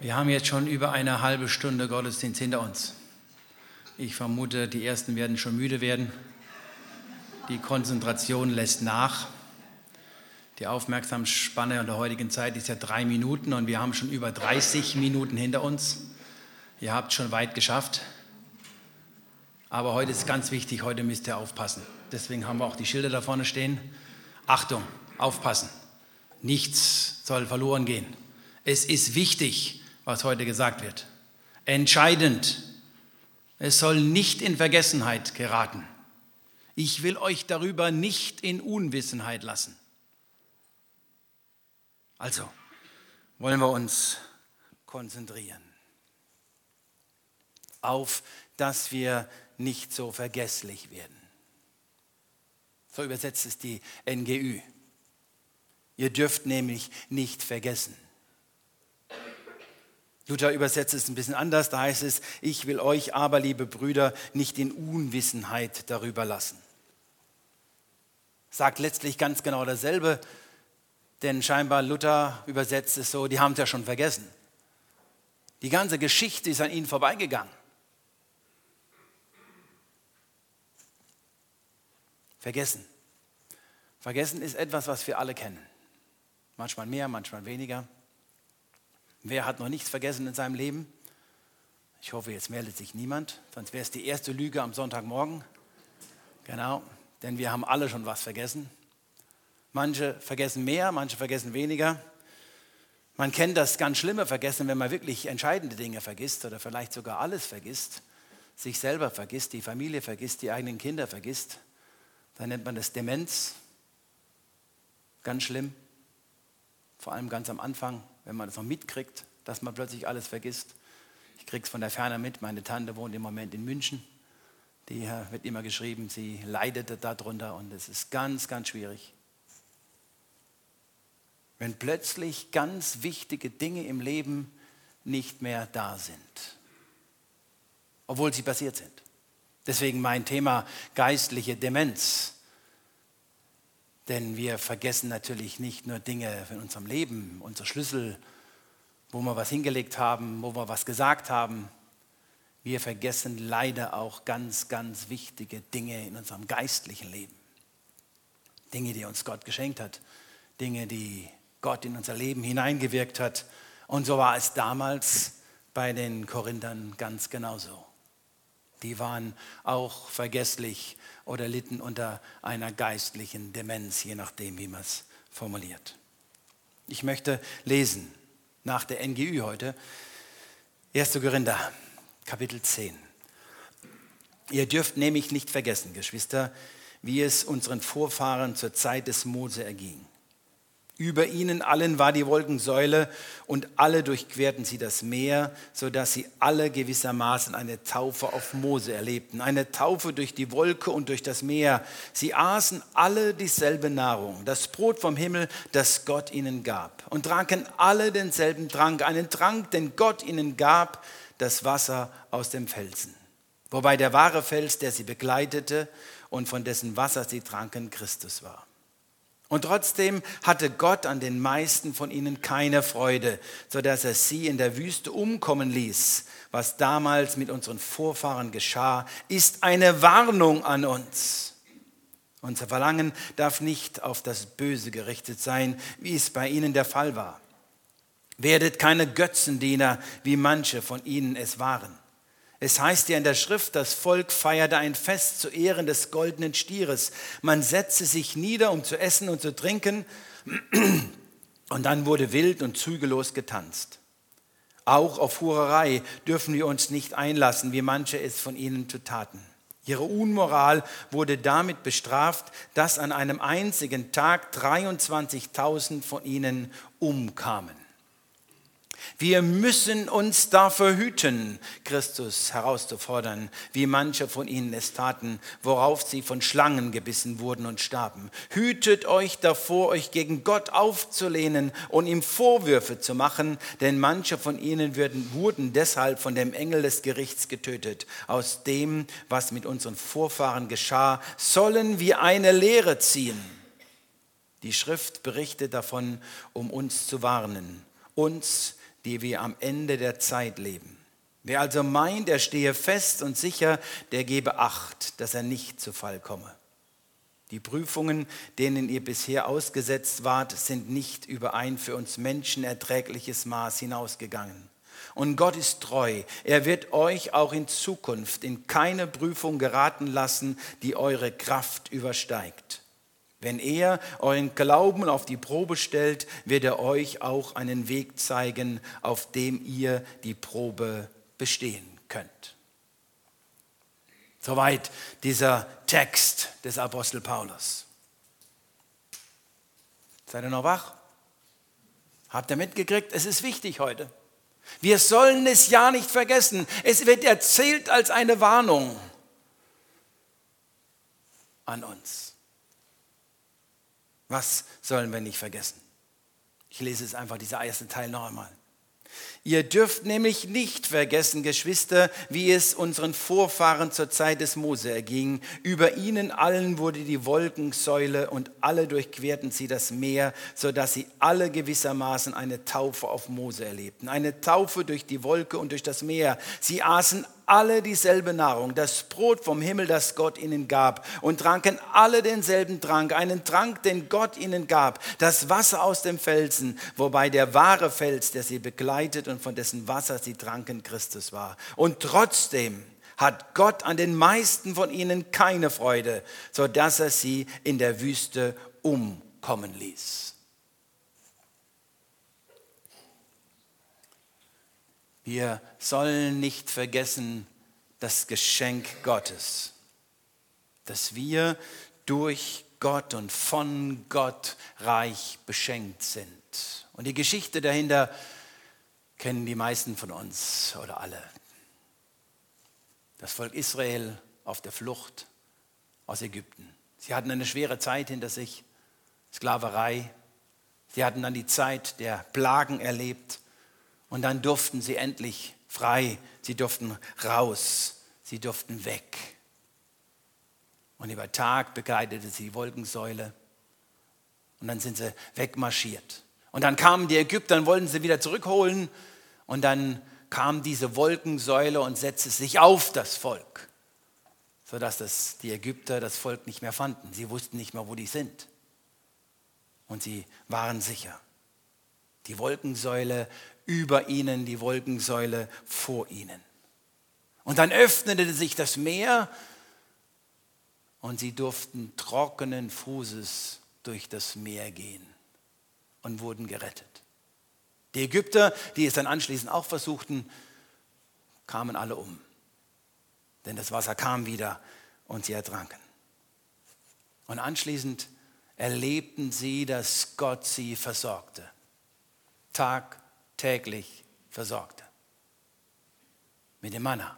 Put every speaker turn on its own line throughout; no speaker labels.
Wir haben jetzt schon über eine halbe Stunde Gottesdienst hinter uns. Ich vermute, die Ersten werden schon müde werden. Die Konzentration lässt nach. Die Aufmerksamsspanne in der heutigen Zeit ist ja drei Minuten und wir haben schon über 30 Minuten hinter uns. Ihr habt schon weit geschafft. Aber heute ist ganz wichtig, heute müsst ihr aufpassen. Deswegen haben wir auch die Schilder da vorne stehen. Achtung, aufpassen. Nichts soll verloren gehen. Es ist wichtig, was heute gesagt wird. Entscheidend. Es soll nicht in Vergessenheit geraten. Ich will euch darüber nicht in Unwissenheit lassen. Also wollen wir uns konzentrieren auf, dass wir nicht so vergesslich werden. So übersetzt es die NGÜ. Ihr dürft nämlich nicht vergessen. Luther übersetzt es ein bisschen anders, da heißt es, ich will euch aber, liebe Brüder, nicht in Unwissenheit darüber lassen. Sagt letztlich ganz genau dasselbe, denn scheinbar Luther übersetzt es so, die haben es ja schon vergessen. Die ganze Geschichte ist an ihnen vorbeigegangen. Vergessen. Vergessen ist etwas, was wir alle kennen. Manchmal mehr, manchmal weniger. Wer hat noch nichts vergessen in seinem Leben? Ich hoffe, jetzt meldet sich niemand, sonst wäre es die erste Lüge am Sonntagmorgen. Genau, denn wir haben alle schon was vergessen. Manche vergessen mehr, manche vergessen weniger. Man kennt das ganz schlimme Vergessen, wenn man wirklich entscheidende Dinge vergisst oder vielleicht sogar alles vergisst, sich selber vergisst, die Familie vergisst, die eigenen Kinder vergisst. Dann nennt man das Demenz. Ganz schlimm, vor allem ganz am Anfang wenn man das noch mitkriegt, dass man plötzlich alles vergisst. Ich kriege es von der Ferne mit. Meine Tante wohnt im Moment in München. Die äh, wird immer geschrieben, sie leidete darunter und es ist ganz, ganz schwierig. Wenn plötzlich ganz wichtige Dinge im Leben nicht mehr da sind, obwohl sie passiert sind. Deswegen mein Thema geistliche Demenz. Denn wir vergessen natürlich nicht nur Dinge in unserem Leben, unsere Schlüssel, wo wir was hingelegt haben, wo wir was gesagt haben. Wir vergessen leider auch ganz, ganz wichtige Dinge in unserem geistlichen Leben. Dinge, die uns Gott geschenkt hat. Dinge, die Gott in unser Leben hineingewirkt hat. Und so war es damals bei den Korinthern ganz genauso. Die waren auch vergesslich oder litten unter einer geistlichen Demenz, je nachdem, wie man es formuliert. Ich möchte lesen nach der NGÜ heute 1. Korinther, Kapitel 10. Ihr dürft nämlich nicht vergessen, Geschwister, wie es unseren Vorfahren zur Zeit des Mose erging. Über ihnen allen war die Wolkensäule und alle durchquerten sie das Meer, sodass sie alle gewissermaßen eine Taufe auf Mose erlebten. Eine Taufe durch die Wolke und durch das Meer. Sie aßen alle dieselbe Nahrung, das Brot vom Himmel, das Gott ihnen gab. Und tranken alle denselben Trank, einen Trank, den Gott ihnen gab, das Wasser aus dem Felsen. Wobei der wahre Fels, der sie begleitete und von dessen Wasser sie tranken, Christus war. Und trotzdem hatte Gott an den meisten von ihnen keine Freude, sodass er sie in der Wüste umkommen ließ. Was damals mit unseren Vorfahren geschah, ist eine Warnung an uns. Unser Verlangen darf nicht auf das Böse gerichtet sein, wie es bei ihnen der Fall war. Werdet keine Götzendiener, wie manche von ihnen es waren. Es heißt ja in der Schrift, das Volk feierte ein Fest zu Ehren des goldenen Stieres. Man setzte sich nieder, um zu essen und zu trinken, und dann wurde wild und zügellos getanzt. Auch auf Hurerei dürfen wir uns nicht einlassen, wie manche es von ihnen zu taten. Ihre Unmoral wurde damit bestraft, dass an einem einzigen Tag 23.000 von ihnen umkamen. Wir müssen uns dafür hüten, Christus herauszufordern, wie manche von ihnen es taten, worauf sie von Schlangen gebissen wurden und starben. Hütet euch davor, euch gegen Gott aufzulehnen und ihm Vorwürfe zu machen, denn manche von ihnen würden, wurden deshalb von dem Engel des Gerichts getötet. Aus dem, was mit unseren Vorfahren geschah, sollen wir eine Lehre ziehen. Die Schrift berichtet davon, um uns zu warnen, uns, die wir am Ende der Zeit leben. Wer also meint, er stehe fest und sicher, der gebe Acht, dass er nicht zu Fall komme. Die Prüfungen, denen ihr bisher ausgesetzt wart, sind nicht über ein für uns Menschen erträgliches Maß hinausgegangen. Und Gott ist treu. Er wird euch auch in Zukunft in keine Prüfung geraten lassen, die eure Kraft übersteigt. Wenn er euren Glauben auf die Probe stellt, wird er euch auch einen Weg zeigen, auf dem ihr die Probe bestehen könnt. Soweit dieser Text des Apostel Paulus. Seid ihr noch wach? Habt ihr mitgekriegt? Es ist wichtig heute. Wir sollen es ja nicht vergessen. Es wird erzählt als eine Warnung an uns. Was sollen wir nicht vergessen? Ich lese es einfach, dieser erste Teil noch einmal. Ihr dürft nämlich nicht vergessen, Geschwister, wie es unseren Vorfahren zur Zeit des Mose erging. Über ihnen allen wurde die Wolkensäule und alle durchquerten sie das Meer, sodass sie alle gewissermaßen eine Taufe auf Mose erlebten. Eine Taufe durch die Wolke und durch das Meer. Sie aßen alle dieselbe Nahrung, das Brot vom Himmel, das Gott ihnen gab, und tranken alle denselben Trank, einen Trank, den Gott ihnen gab, das Wasser aus dem Felsen, wobei der wahre Fels, der sie begleitet und von dessen Wasser sie tranken, Christus war. Und trotzdem hat Gott an den meisten von ihnen keine Freude, so dass er sie in der Wüste umkommen ließ. Wir sollen nicht vergessen das Geschenk Gottes, dass wir durch Gott und von Gott reich beschenkt sind. Und die Geschichte dahinter kennen die meisten von uns oder alle. Das Volk Israel auf der Flucht aus Ägypten. Sie hatten eine schwere Zeit hinter sich, Sklaverei. Sie hatten dann die Zeit der Plagen erlebt und dann durften sie endlich frei, sie durften raus, sie durften weg. Und über Tag begleitete sie die Wolkensäule und dann sind sie wegmarschiert. Und dann kamen die Ägypter und wollten sie wieder zurückholen und dann kam diese Wolkensäule und setzte sich auf das Volk, sodass das, die Ägypter das Volk nicht mehr fanden. Sie wussten nicht mehr, wo die sind. Und sie waren sicher. Die Wolkensäule über ihnen, die Wolkensäule vor ihnen. Und dann öffnete sich das Meer und sie durften trockenen Fußes durch das Meer gehen und wurden gerettet. Die Ägypter, die es dann anschließend auch versuchten, kamen alle um. Denn das Wasser kam wieder und sie ertranken. Und anschließend erlebten sie, dass Gott sie versorgte. Tag täglich versorgte. Mit dem Manna,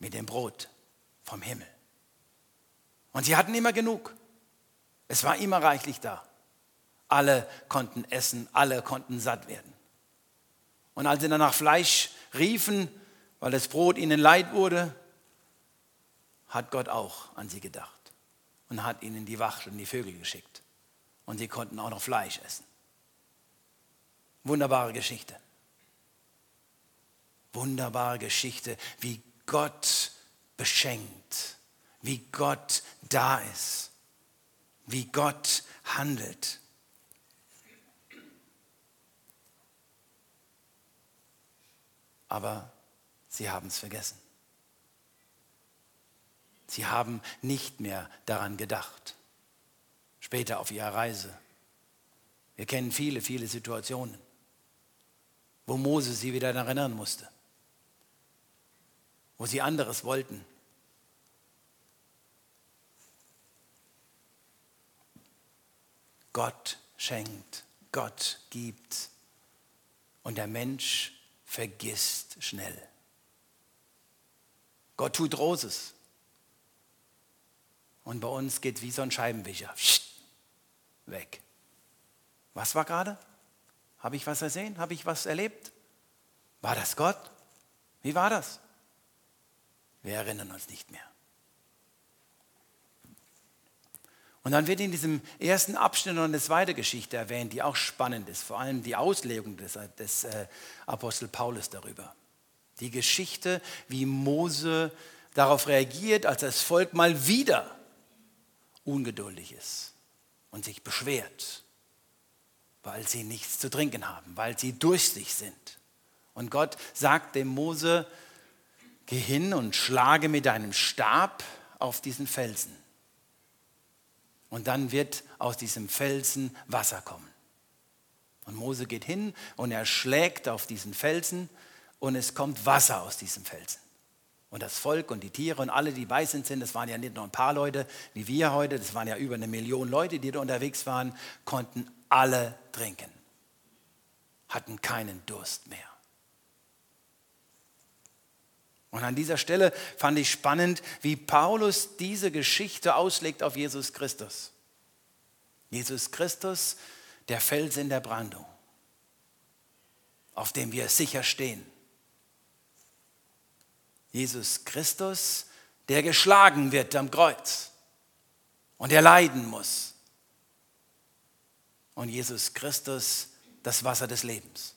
mit dem Brot vom Himmel. Und sie hatten immer genug. Es war immer reichlich da. Alle konnten essen, alle konnten satt werden. Und als sie dann nach Fleisch riefen, weil das Brot ihnen leid wurde, hat Gott auch an sie gedacht und hat ihnen die Wachteln, die Vögel geschickt. Und sie konnten auch noch Fleisch essen. Wunderbare Geschichte. Wunderbare Geschichte, wie Gott beschenkt, wie Gott da ist, wie Gott handelt. Aber sie haben es vergessen. Sie haben nicht mehr daran gedacht. Später auf ihrer Reise. Wir kennen viele, viele Situationen wo Mose sie wieder daran erinnern musste, wo sie anderes wollten. Gott schenkt, Gott gibt und der Mensch vergisst schnell. Gott tut Großes. Und bei uns geht wie so ein Scheibenwischer. Weg. Was war gerade? Habe ich was gesehen? Habe ich was erlebt? War das Gott? Wie war das? Wir erinnern uns nicht mehr. Und dann wird in diesem ersten Abschnitt noch eine zweite Geschichte erwähnt, die auch spannend ist, vor allem die Auslegung des, des äh, Apostel Paulus darüber. Die Geschichte, wie Mose darauf reagiert, als das Volk mal wieder ungeduldig ist und sich beschwert, weil sie nichts zu trinken haben, weil sie durstig sind. Und Gott sagt dem Mose, geh hin und schlage mit deinem Stab auf diesen Felsen. Und dann wird aus diesem Felsen Wasser kommen. Und Mose geht hin und er schlägt auf diesen Felsen und es kommt Wasser aus diesem Felsen. Und das Volk und die Tiere und alle, die bei sind, das waren ja nicht nur ein paar Leute wie wir heute, das waren ja über eine Million Leute, die da unterwegs waren, konnten alle trinken, hatten keinen Durst mehr. Und an dieser Stelle fand ich spannend, wie Paulus diese Geschichte auslegt auf Jesus Christus. Jesus Christus, der Fels in der Brandung, auf dem wir sicher stehen. Jesus Christus, der geschlagen wird am Kreuz und der leiden muss. Und Jesus Christus, das Wasser des Lebens,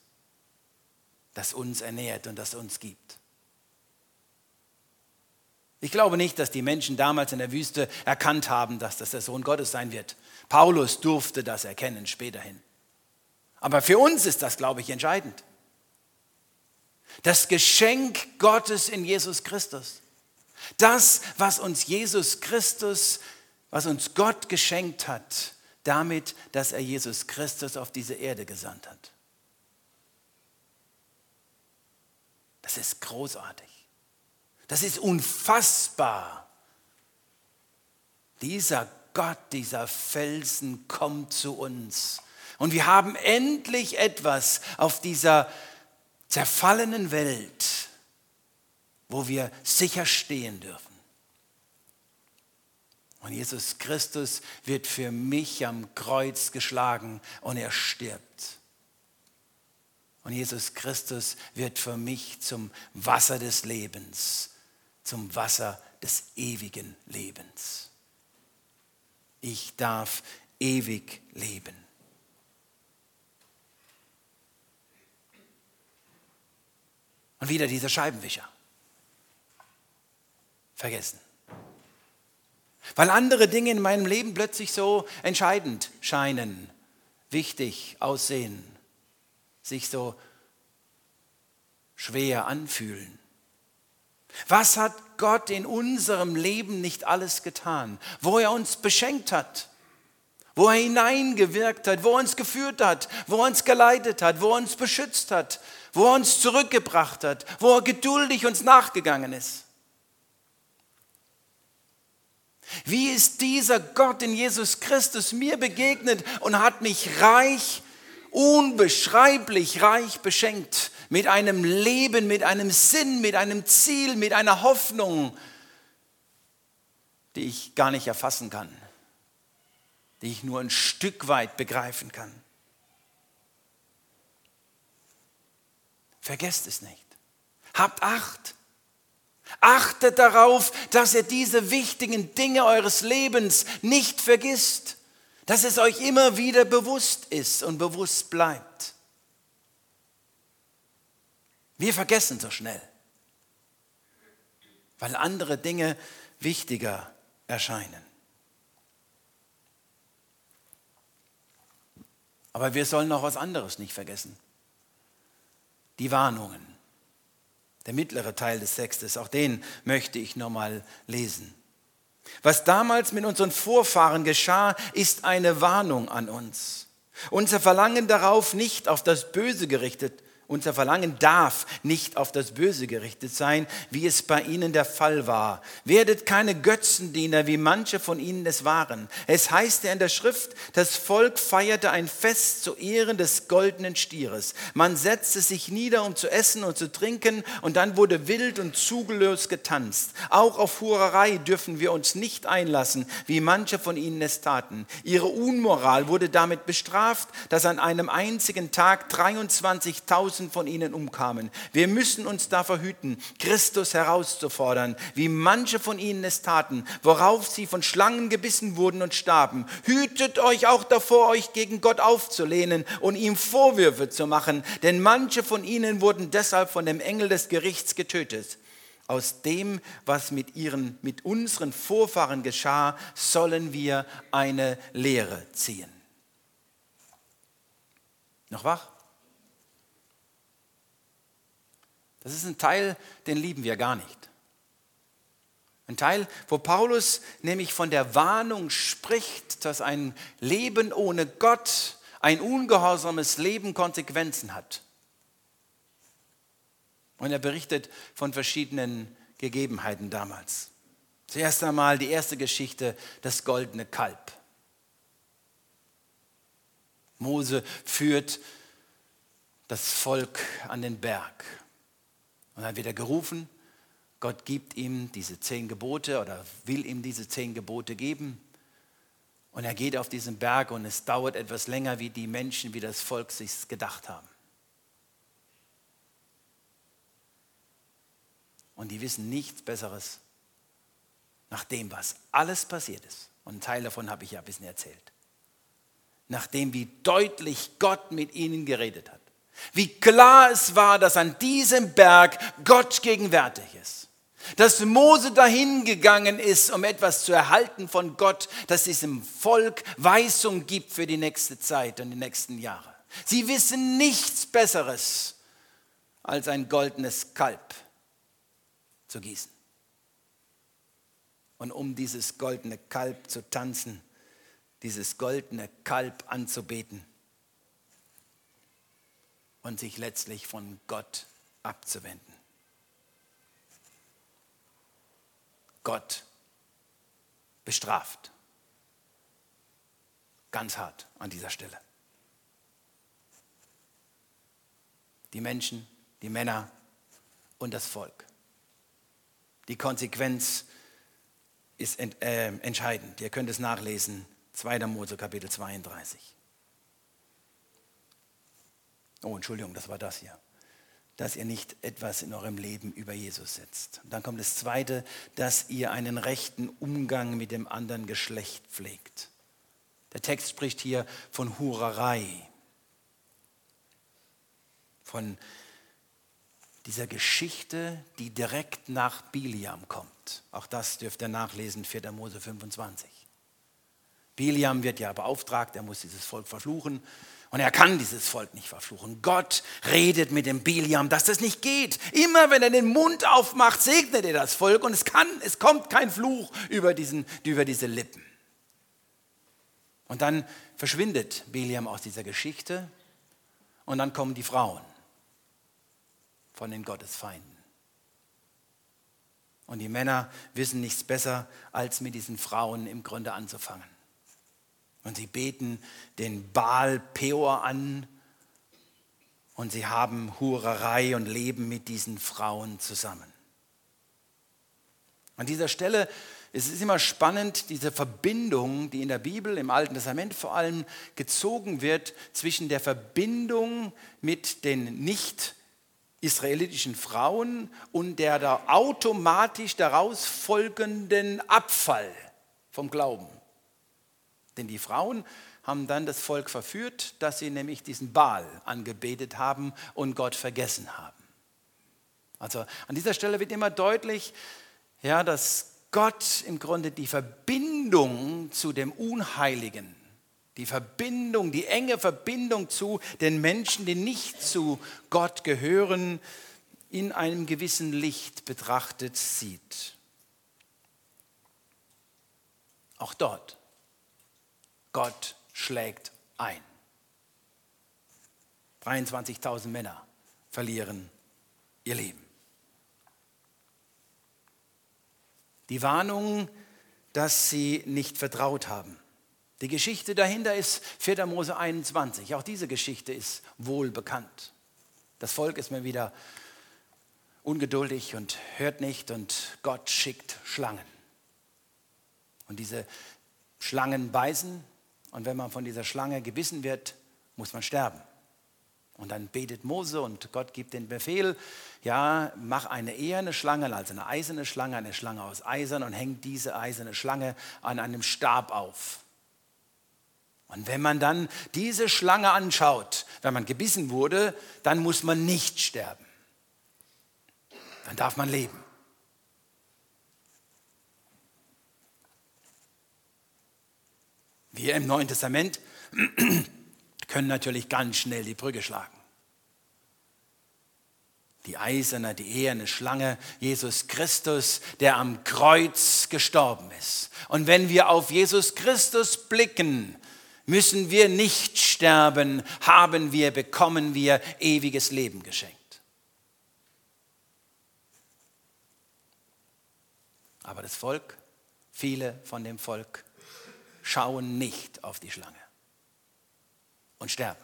das uns ernährt und das uns gibt. Ich glaube nicht, dass die Menschen damals in der Wüste erkannt haben, dass das der Sohn Gottes sein wird. Paulus durfte das erkennen späterhin. Aber für uns ist das, glaube ich, entscheidend. Das Geschenk Gottes in Jesus Christus. Das, was uns Jesus Christus, was uns Gott geschenkt hat, damit, dass er Jesus Christus auf diese Erde gesandt hat. Das ist großartig. Das ist unfassbar. Dieser Gott, dieser Felsen kommt zu uns. Und wir haben endlich etwas auf dieser zerfallenen Welt, wo wir sicher stehen dürfen. Und Jesus Christus wird für mich am Kreuz geschlagen und er stirbt. Und Jesus Christus wird für mich zum Wasser des Lebens zum Wasser des ewigen Lebens. Ich darf ewig leben. Und wieder dieser Scheibenwischer. Vergessen. Weil andere Dinge in meinem Leben plötzlich so entscheidend scheinen, wichtig aussehen, sich so schwer anfühlen. Was hat Gott in unserem Leben nicht alles getan? Wo er uns beschenkt hat, wo er hineingewirkt hat, wo er uns geführt hat, wo er uns geleitet hat, wo er uns beschützt hat, wo er uns zurückgebracht hat, wo er geduldig uns nachgegangen ist. Wie ist dieser Gott in Jesus Christus mir begegnet und hat mich reich, unbeschreiblich reich beschenkt mit einem Leben, mit einem Sinn, mit einem Ziel, mit einer Hoffnung, die ich gar nicht erfassen kann, die ich nur ein Stück weit begreifen kann. Vergesst es nicht. Habt Acht. Achtet darauf, dass ihr diese wichtigen Dinge eures Lebens nicht vergisst, dass es euch immer wieder bewusst ist und bewusst bleibt. Wir vergessen so schnell, weil andere Dinge wichtiger erscheinen. Aber wir sollen noch was anderes nicht vergessen. Die Warnungen. Der mittlere Teil des Textes, auch den möchte ich nochmal lesen. Was damals mit unseren Vorfahren geschah, ist eine Warnung an uns. Unser Verlangen darauf, nicht auf das Böse gerichtet unser Verlangen darf nicht auf das Böse gerichtet sein, wie es bei ihnen der Fall war. Werdet keine Götzendiener, wie manche von ihnen es waren. Es heißt ja in der Schrift, das Volk feierte ein Fest zu Ehren des goldenen Stieres. Man setzte sich nieder, um zu essen und zu trinken, und dann wurde wild und zugelöst getanzt. Auch auf Hurerei dürfen wir uns nicht einlassen, wie manche von ihnen es taten. Ihre Unmoral wurde damit bestraft, dass an einem einzigen Tag 23.000 tausend von ihnen umkamen. Wir müssen uns davor hüten, Christus herauszufordern, wie manche von ihnen es taten, worauf sie von Schlangen gebissen wurden und starben. Hütet euch auch davor, euch gegen Gott aufzulehnen und ihm Vorwürfe zu machen, denn manche von ihnen wurden deshalb von dem Engel des Gerichts getötet. Aus dem, was mit, ihren, mit unseren Vorfahren geschah, sollen wir eine Lehre ziehen. Noch wach? Das ist ein Teil, den lieben wir gar nicht. Ein Teil, wo Paulus nämlich von der Warnung spricht, dass ein Leben ohne Gott, ein ungehorsames Leben Konsequenzen hat. Und er berichtet von verschiedenen Gegebenheiten damals. Zuerst einmal die erste Geschichte, das goldene Kalb. Mose führt das Volk an den Berg. Und dann wird er gerufen. Gott gibt ihm diese zehn Gebote oder will ihm diese zehn Gebote geben. Und er geht auf diesen Berg und es dauert etwas länger, wie die Menschen, wie das Volk sich gedacht haben. Und die wissen nichts Besseres nach dem, was alles passiert ist. Und einen Teil davon habe ich ja ein bisschen erzählt. Nachdem wie deutlich Gott mit ihnen geredet hat. Wie klar es war, dass an diesem Berg Gott gegenwärtig ist. Dass Mose dahin gegangen ist, um etwas zu erhalten von Gott, dass diesem Volk Weisung gibt für die nächste Zeit und die nächsten Jahre. Sie wissen nichts Besseres als ein goldenes Kalb zu gießen. Und um dieses goldene Kalb zu tanzen, dieses goldene Kalb anzubeten und sich letztlich von Gott abzuwenden. Gott bestraft. Ganz hart an dieser Stelle. Die Menschen, die Männer und das Volk. Die Konsequenz ist ent, äh, entscheidend. Ihr könnt es nachlesen, 2. Mose Kapitel 32. Oh, Entschuldigung, das war das hier. Dass ihr nicht etwas in eurem Leben über Jesus setzt. Und dann kommt das Zweite, dass ihr einen rechten Umgang mit dem anderen Geschlecht pflegt. Der Text spricht hier von Hurerei, von dieser Geschichte, die direkt nach Biliam kommt. Auch das dürft ihr nachlesen, 4. Mose 25. Biliam wird ja beauftragt, er muss dieses Volk verfluchen. Und er kann dieses Volk nicht verfluchen. Gott redet mit dem Biliam, dass das nicht geht. Immer wenn er den Mund aufmacht, segnet er das Volk und es, kann, es kommt kein Fluch über, diesen, über diese Lippen. Und dann verschwindet Biliam aus dieser Geschichte und dann kommen die Frauen von den Gottesfeinden. Und die Männer wissen nichts besser, als mit diesen Frauen im Grunde anzufangen. Und sie beten den Baal Peor an und sie haben Hurerei und leben mit diesen Frauen zusammen. An dieser Stelle es ist immer spannend, diese Verbindung, die in der Bibel, im Alten Testament vor allem gezogen wird, zwischen der Verbindung mit den nicht israelitischen Frauen und der da automatisch daraus folgenden Abfall vom Glauben. Denn die Frauen haben dann das Volk verführt, dass sie nämlich diesen Baal angebetet haben und Gott vergessen haben. Also an dieser Stelle wird immer deutlich, ja, dass Gott im Grunde die Verbindung zu dem Unheiligen die Verbindung, die enge Verbindung zu den Menschen, die nicht zu Gott gehören, in einem gewissen Licht betrachtet sieht. Auch dort. Gott schlägt ein. 23.000 Männer verlieren ihr Leben. Die Warnung, dass sie nicht vertraut haben. Die Geschichte dahinter ist 4. Mose 21. Auch diese Geschichte ist wohl bekannt. Das Volk ist mir wieder ungeduldig und hört nicht und Gott schickt Schlangen. Und diese Schlangen beißen und wenn man von dieser Schlange gebissen wird, muss man sterben. Und dann betet Mose und Gott gibt den Befehl, ja, mach eine eherne Schlange, also eine eiserne Schlange, eine Schlange aus Eisern und hängt diese eiserne Schlange an einem Stab auf. Und wenn man dann diese Schlange anschaut, wenn man gebissen wurde, dann muss man nicht sterben. Dann darf man leben. Wir im Neuen Testament können natürlich ganz schnell die Brücke schlagen. Die eiserne, die eherne Schlange, Jesus Christus, der am Kreuz gestorben ist. Und wenn wir auf Jesus Christus blicken, müssen wir nicht sterben, haben wir, bekommen wir ewiges Leben geschenkt. Aber das Volk, viele von dem Volk, schauen nicht auf die Schlange und sterben.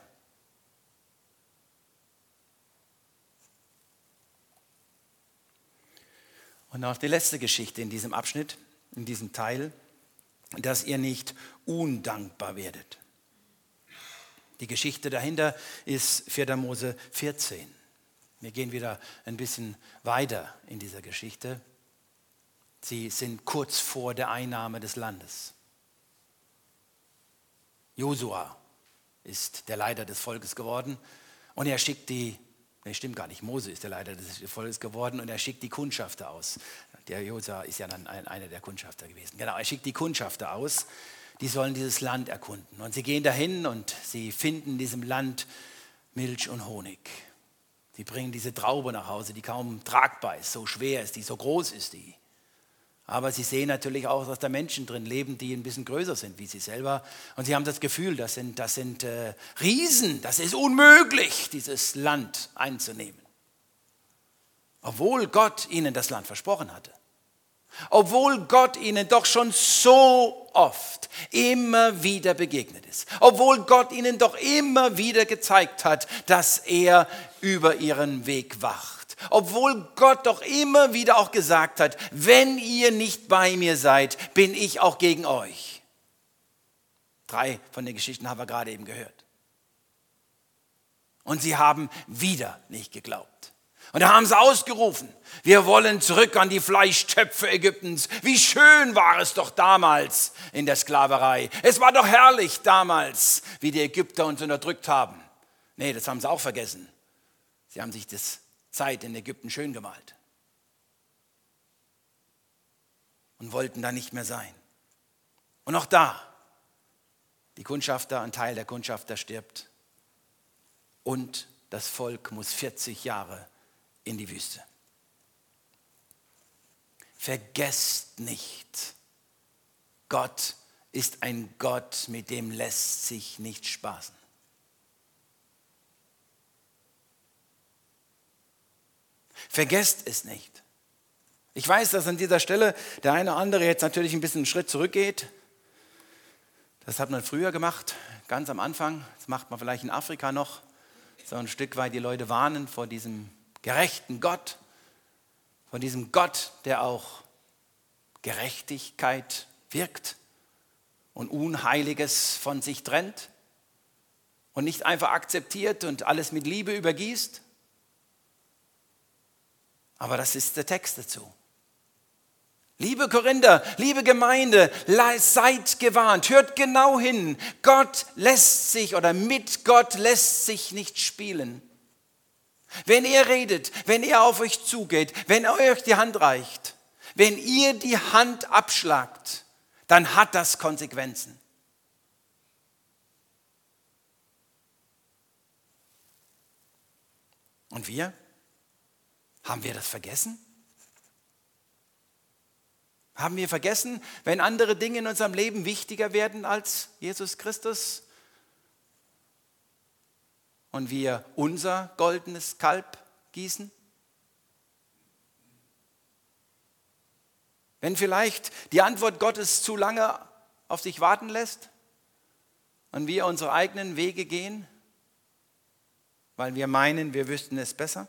Und auch die letzte Geschichte in diesem Abschnitt, in diesem Teil, dass ihr nicht undankbar werdet. Die Geschichte dahinter ist 4. Mose 14. Wir gehen wieder ein bisschen weiter in dieser Geschichte. Sie sind kurz vor der Einnahme des Landes. Josua ist der Leiter des Volkes geworden und er schickt die, ne stimmt gar nicht, Mose ist der Leiter des Volkes geworden und er schickt die Kundschafter aus. Der Josua ist ja dann einer der Kundschafter gewesen. Genau, er schickt die Kundschafter aus, die sollen dieses Land erkunden. Und sie gehen dahin und sie finden in diesem Land Milch und Honig. Sie bringen diese Traube nach Hause, die kaum tragbar ist, so schwer ist die, so groß ist die. Aber sie sehen natürlich auch, dass da Menschen drin leben, die ein bisschen größer sind wie sie selber. Und sie haben das Gefühl, das sind, das sind äh, Riesen, das ist unmöglich, dieses Land einzunehmen. Obwohl Gott ihnen das Land versprochen hatte. Obwohl Gott ihnen doch schon so oft immer wieder begegnet ist. Obwohl Gott ihnen doch immer wieder gezeigt hat, dass er über ihren Weg wacht obwohl Gott doch immer wieder auch gesagt hat, wenn ihr nicht bei mir seid, bin ich auch gegen euch. Drei von den Geschichten haben wir gerade eben gehört. Und sie haben wieder nicht geglaubt. Und da haben sie ausgerufen, wir wollen zurück an die Fleischtöpfe Ägyptens. Wie schön war es doch damals in der Sklaverei. Es war doch herrlich damals, wie die Ägypter uns unterdrückt haben. Nee, das haben sie auch vergessen. Sie haben sich das Zeit in Ägypten schön gemalt und wollten da nicht mehr sein. Und auch da, die Kundschafter, ein Teil der Kundschafter stirbt und das Volk muss 40 Jahre in die Wüste. Vergesst nicht, Gott ist ein Gott, mit dem lässt sich nicht spaßen. Vergesst es nicht. Ich weiß, dass an dieser Stelle der eine oder andere jetzt natürlich ein bisschen einen Schritt zurückgeht. Das hat man früher gemacht, ganz am Anfang. Das macht man vielleicht in Afrika noch. So ein Stück weit die Leute warnen vor diesem gerechten Gott, vor diesem Gott, der auch Gerechtigkeit wirkt und Unheiliges von sich trennt und nicht einfach akzeptiert und alles mit Liebe übergießt. Aber das ist der Text dazu. Liebe Korinther, liebe Gemeinde, seid gewarnt, hört genau hin. Gott lässt sich oder mit Gott lässt sich nicht spielen. Wenn er redet, wenn er auf euch zugeht, wenn er euch die Hand reicht, wenn ihr die Hand abschlagt, dann hat das Konsequenzen. Und wir? Haben wir das vergessen? Haben wir vergessen, wenn andere Dinge in unserem Leben wichtiger werden als Jesus Christus und wir unser goldenes Kalb gießen? Wenn vielleicht die Antwort Gottes zu lange auf sich warten lässt und wir unsere eigenen Wege gehen, weil wir meinen, wir wüssten es besser?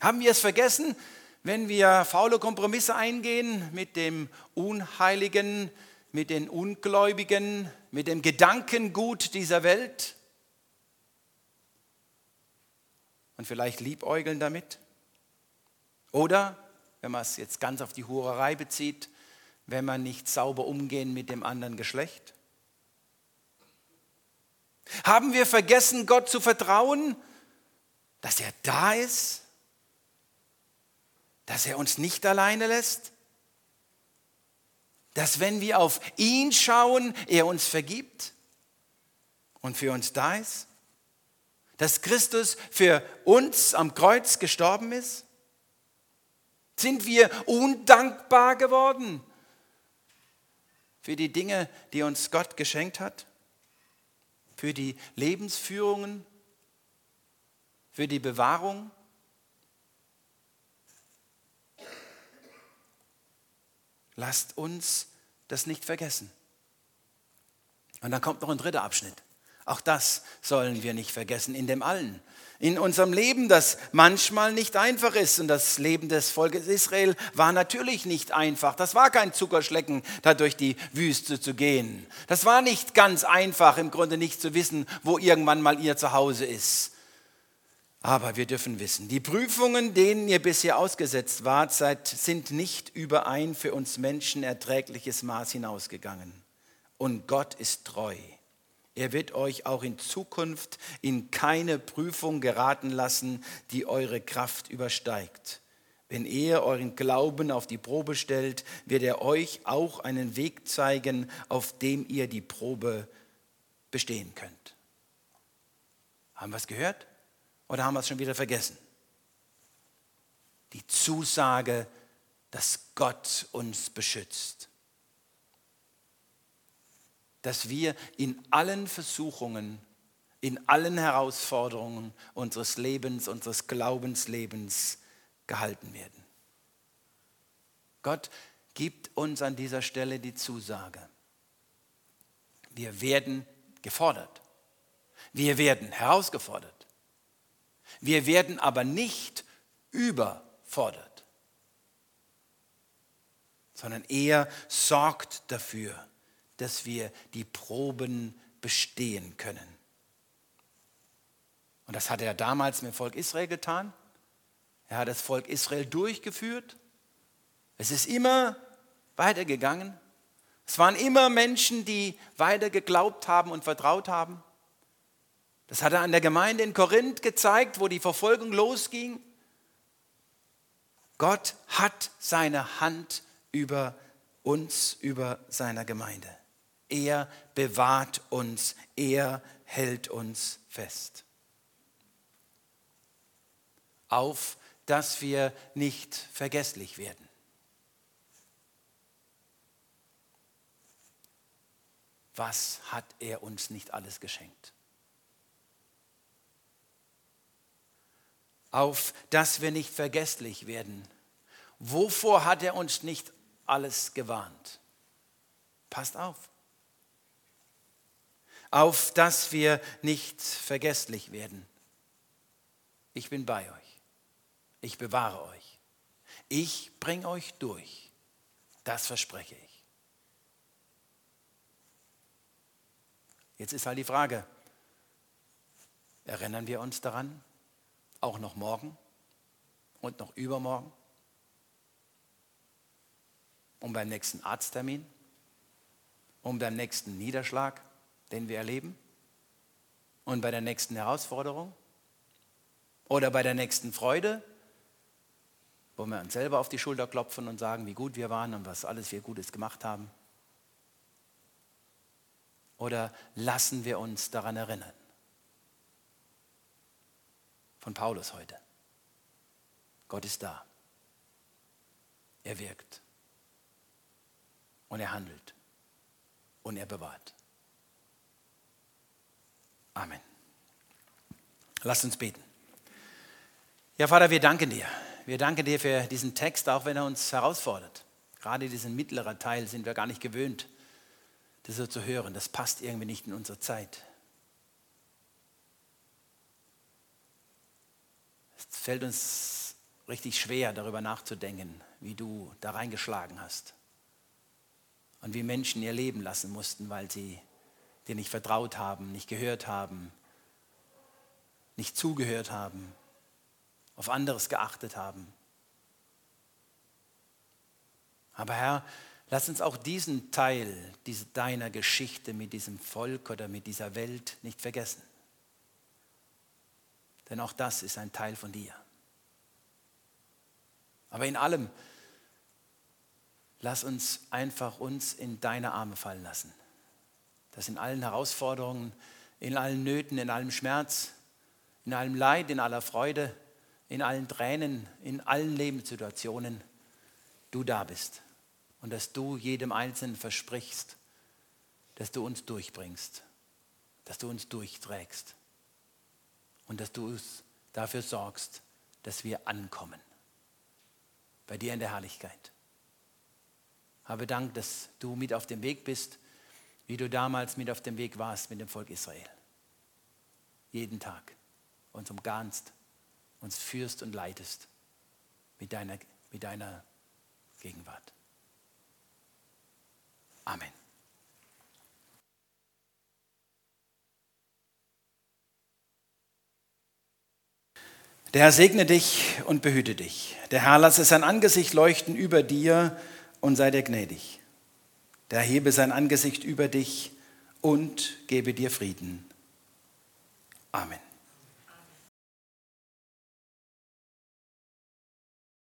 Haben wir es vergessen, wenn wir faule Kompromisse eingehen mit dem Unheiligen, mit den Ungläubigen, mit dem Gedankengut dieser Welt? und vielleicht liebäugeln damit. Oder, wenn man es jetzt ganz auf die Hurerei bezieht, wenn man nicht sauber umgehen mit dem anderen Geschlecht. Haben wir vergessen, Gott zu vertrauen, dass er da ist, dass er uns nicht alleine lässt, dass wenn wir auf ihn schauen, er uns vergibt und für uns da ist? Dass Christus für uns am Kreuz gestorben ist? Sind wir undankbar geworden für die Dinge, die uns Gott geschenkt hat? Für die Lebensführungen? Für die Bewahrung? Lasst uns das nicht vergessen. Und dann kommt noch ein dritter Abschnitt. Auch das sollen wir nicht vergessen in dem Allen. In unserem Leben, das manchmal nicht einfach ist. Und das Leben des Volkes Israel war natürlich nicht einfach. Das war kein Zuckerschlecken, da durch die Wüste zu gehen. Das war nicht ganz einfach, im Grunde nicht zu wissen, wo irgendwann mal ihr Zuhause ist. Aber wir dürfen wissen, die Prüfungen, denen ihr bisher ausgesetzt wart, sind nicht über ein für uns Menschen erträgliches Maß hinausgegangen. Und Gott ist treu. Er wird euch auch in Zukunft in keine Prüfung geraten lassen, die eure Kraft übersteigt. Wenn er euren Glauben auf die Probe stellt, wird er euch auch einen Weg zeigen, auf dem ihr die Probe bestehen könnt. Haben wir es gehört? Oder haben wir es schon wieder vergessen? Die Zusage, dass Gott uns beschützt. Dass wir in allen Versuchungen, in allen Herausforderungen unseres Lebens, unseres Glaubenslebens gehalten werden. Gott gibt uns an dieser Stelle die Zusage. Wir werden gefordert. Wir werden herausgefordert. Wir werden aber nicht überfordert, sondern er sorgt dafür, dass wir die Proben bestehen können. Und das hat er damals mit dem Volk Israel getan. Er hat das Volk Israel durchgeführt. Es ist immer weitergegangen. Es waren immer Menschen, die weiter geglaubt haben und vertraut haben. Das hat er an der Gemeinde in Korinth gezeigt, wo die Verfolgung losging. Gott hat seine Hand über uns, über seiner Gemeinde. Er bewahrt uns, er hält uns fest. Auf, dass wir nicht vergesslich werden. Was hat er uns nicht alles geschenkt? Auf dass wir nicht vergesslich werden. Wovor hat er uns nicht alles gewarnt? Passt auf. Auf dass wir nicht vergesslich werden. Ich bin bei euch. Ich bewahre euch. Ich bringe euch durch. Das verspreche ich. Jetzt ist halt die Frage, erinnern wir uns daran? Auch noch morgen und noch übermorgen. Und beim nächsten Arzttermin. Und beim nächsten Niederschlag, den wir erleben. Und bei der nächsten Herausforderung. Oder bei der nächsten Freude, wo wir uns selber auf die Schulter klopfen und sagen, wie gut wir waren und was alles wir Gutes gemacht haben. Oder lassen wir uns daran erinnern? Von Paulus heute. Gott ist da. Er wirkt. Und er handelt. Und er bewahrt. Amen. Lasst uns beten. Ja, Vater, wir danken dir. Wir danken dir für diesen Text, auch wenn er uns herausfordert. Gerade diesen mittleren Teil sind wir gar nicht gewöhnt, das so zu hören. Das passt irgendwie nicht in unsere Zeit. Es fällt uns richtig schwer, darüber nachzudenken, wie du da reingeschlagen hast. Und wie Menschen ihr Leben lassen mussten, weil sie dir nicht vertraut haben, nicht gehört haben, nicht zugehört haben, auf anderes geachtet haben. Aber Herr, lass uns auch diesen Teil deiner Geschichte mit diesem Volk oder mit dieser Welt nicht vergessen. Denn auch das ist ein Teil von dir. Aber in allem, lass uns einfach uns in deine Arme fallen lassen. Dass in allen Herausforderungen, in allen Nöten, in allem Schmerz, in allem Leid, in aller Freude, in allen Tränen, in allen Lebenssituationen du da bist und dass du jedem Einzelnen versprichst, dass du uns durchbringst, dass du uns durchträgst und dass du dafür sorgst, dass wir ankommen bei dir in der Herrlichkeit. Habe Dank, dass du mit auf dem Weg bist, wie du damals mit auf dem Weg warst mit dem Volk Israel. Jeden Tag uns umgarnst, uns führst und leitest mit deiner, mit deiner Gegenwart. Amen. Der Herr segne dich und behüte dich. Der Herr lasse sein Angesicht leuchten über dir und sei dir gnädig. Der hebe sein Angesicht über dich und gebe dir Frieden. Amen.